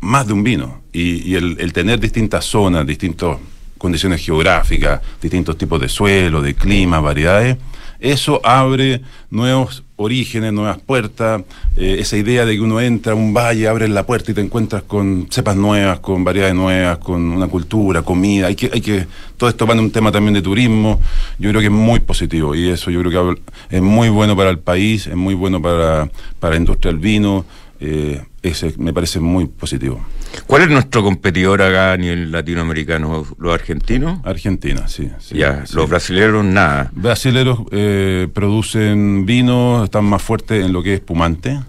más de un vino y, y el, el tener distintas zonas, distintas condiciones geográficas, distintos tipos de suelo, de clima, variedades, eso abre nuevos orígenes, nuevas puertas, eh, esa idea de que uno entra a un valle, abres la puerta y te encuentras con cepas nuevas, con variedades nuevas, con una cultura, comida, hay que, hay que, todo esto va en un tema también de turismo, yo creo que es muy positivo y eso yo creo que es muy bueno para el país, es muy bueno para, para la industria del vino, eh, ese me parece muy positivo. ¿Cuál es nuestro competidor acá a nivel latinoamericano? ¿Los argentinos? Argentina, sí. sí, ya, sí. los brasileños nada. Brasileros eh, producen vino, están más fuertes en lo que es espumante,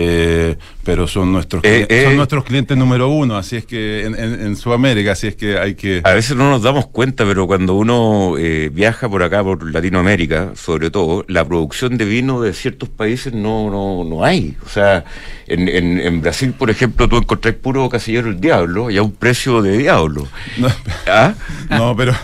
eh, pero son nuestros, Eh, son eh. nuestros clientes número uno, así es que en, en- en Sudamérica, así es que hay que... A veces no nos damos cuenta, pero cuando uno eh, viaja por acá, por Latinoamérica, sobre todo, la producción de vino de ciertos países no, no, no hay. O sea, en, en, en Brasil, por ejemplo, tú encontrás puro casillero del diablo y a un precio de diablo. No, ¿Ah? no, pero,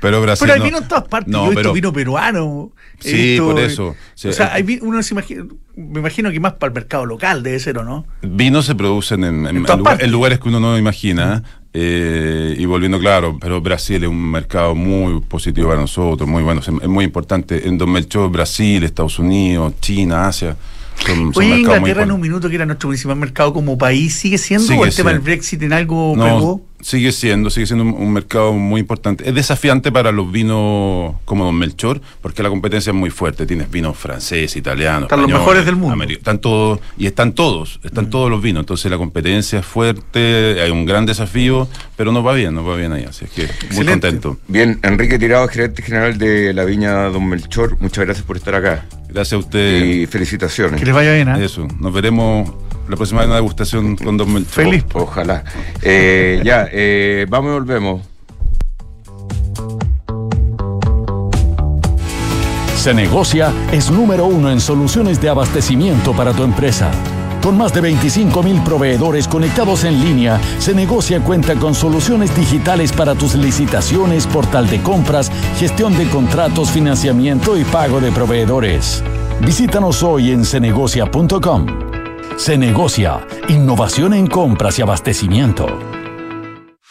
pero Brasil... Pero hay no- vino en todas partes. No, Yo he visto pero- vino peruano. Sí, por eso. Sí, o sea, uno se imagina, me imagino que más para el mercado local debe ser, ¿o no? Vinos se producen en, en- En todas en lugar- partes. en lugares que uno no imagina. eh, y volviendo claro, pero Brasil es un mercado muy positivo para nosotros, muy bueno, es, es muy importante. En Don Melchor, Brasil, Estados Unidos, China, Asia. Son, son Oye, Inglaterra en un minuto, que era nuestro principal mercado como país, ¿sigue siendo? Sigue ¿O el tema del. Brexit en algo No, pegó? sigue siendo, sigue siendo un, un mercado muy importante. Es desafiante para los vinos como Don Melchor, porque la competencia es muy fuerte. Tienes vinos franceses, italianos, Están los mejores del mundo. Están todos, y están todos, están todos los vinos. Entonces la competencia es fuerte, hay un gran desafío, pero nos va bien, nos va bien ahí. Así es que muy contento. Bien, Enrique Tirado, gerente general de la viña Don Melchor, muchas gracias por estar acá. Gracias a usted. Y felicitaciones. Que les vaya bien, ¿eh? Eso. Nos veremos la próxima vez en la degustación con Don Melchor. Feliz. O- ojalá. Eh, ya, eh, vamos y volvemos. Se negocia es número uno en soluciones de abastecimiento para tu empresa. Con más de 25 mil proveedores conectados en línea, Se Negocia cuenta con soluciones digitales para tus licitaciones, portal de compras, gestión de contratos, financiamiento y pago de proveedores. Visítanos hoy en cenegocia.com. Se Negocia, innovación en compras y abastecimiento.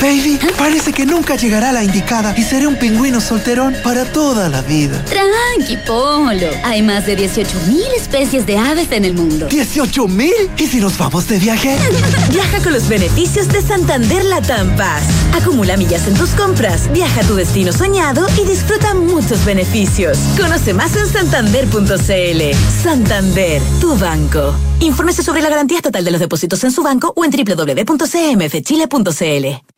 Baby, parece que nunca llegará la indicada y seré un pingüino solterón para toda la vida. Tranqui, Polo. Hay más de 18.000 especies de aves en el mundo. ¿18 mil? ¿Y si nos vamos de viaje? Viaja con los beneficios de Santander Latam Paz. Acumula millas en tus compras, viaja a tu destino soñado y disfruta muchos beneficios. Conoce más en santander.cl. Santander, tu banco. Infórmese sobre la garantía estatal de los depósitos en su banco o en www.cmfchile.cl.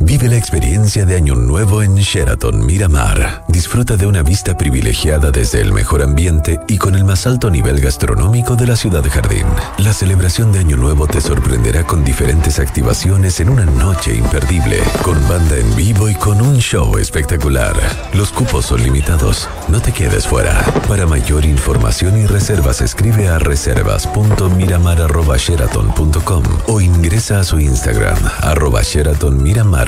Vive la experiencia de Año Nuevo en Sheraton Miramar. Disfruta de una vista privilegiada desde el mejor ambiente y con el más alto nivel gastronómico de la ciudad jardín. La celebración de Año Nuevo te sorprenderá con diferentes activaciones en una noche imperdible, con banda en vivo y con un show espectacular. Los cupos son limitados. No te quedes fuera. Para mayor información y reservas escribe a reservas.miramar.sheraton.com o ingresa a su Instagram arroba Sheraton Miramar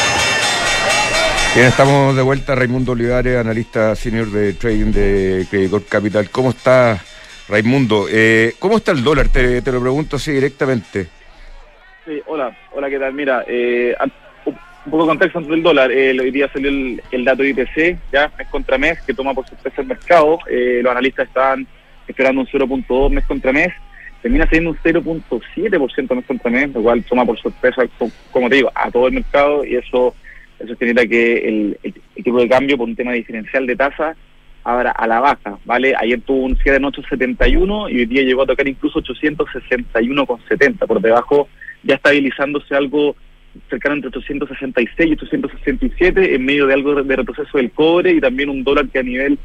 Bien, estamos de vuelta. Raimundo Olivares, analista senior de trading de Credit Capital. ¿Cómo está, Raimundo? Eh, ¿Cómo está el dólar? Te, lo pregunto así directamente. Sí, hola, hola, ¿qué tal? Mira, eh, un poco de contexto antes del dólar. Eh, hoy día salió el, dato IPC, ya mes contra mes, que toma por sorpresa el mercado. Eh, los analistas estaban esperando un 0.2 mes contra mes. Termina siendo un 0.7% mes contra mes, lo cual toma por sorpresa, co- como te digo, a todo el mercado y eso, eso genera que el, el- el tipo de cambio por un tema diferencial de tasa ahora a la baja, ¿vale? Ayer tuvo un cierre en 871 y hoy día llegó a tocar incluso 861,70, por debajo ya estabilizándose algo cercano entre 866 y 867 en medio de algo de retroceso del cobre y también un dólar que a nivel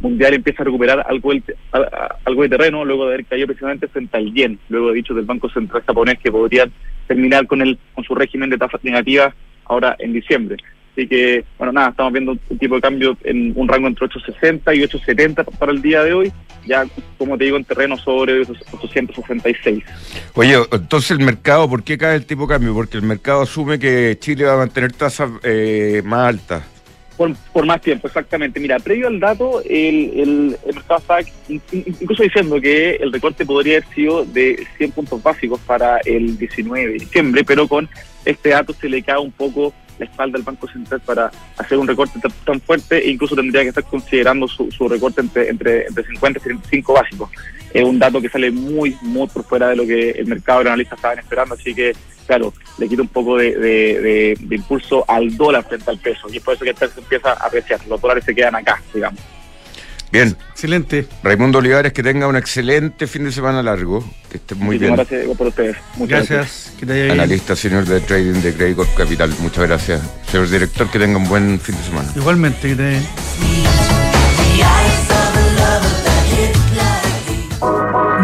mundial empieza a recuperar algo, del- a- a- algo de terreno luego de haber caído precisamente frente al yen, luego de dicho del Banco Central japonés que podría terminar con el con su régimen de tasas negativas ahora en diciembre. Así que, bueno, nada, estamos viendo un tipo de cambio en un rango entre 860 y 870 para el día de hoy, ya, como te digo, en terreno sobre 866. Oye, entonces el mercado, ¿por qué cae el tipo de cambio? Porque el mercado asume que Chile va a mantener tasas eh, más altas. Por, por más tiempo, exactamente. Mira, previo al dato, el, el, el mercado estaba in- in- incluso diciendo que el recorte podría haber sido de 100 puntos básicos para el 19 de diciembre, pero con este dato se le cae un poco la espalda al Banco Central para hacer un recorte tan, fuerte e incluso tendría que estar considerando su, su recorte entre, entre, entre 50 y 75 básicos. Es un dato que sale muy, muy por fuera de lo que el mercado y los analistas estaban esperando, así que, claro, le quita un poco de- de impulso al dólar frente al peso y es por eso que el peso empieza a apreciar. Los dólares se quedan acá, digamos. Bien. Excelente. Raimundo Olivares, que tenga un excelente fin de semana largo. Que esté muy bien. Gracias por ustedes. Muchas Gracias. Que te vaya bien. Analista senior de trading de Credit Corp Capital. Muchas gracias. Señor director, que tenga un buen fin de semana. Igualmente, que te.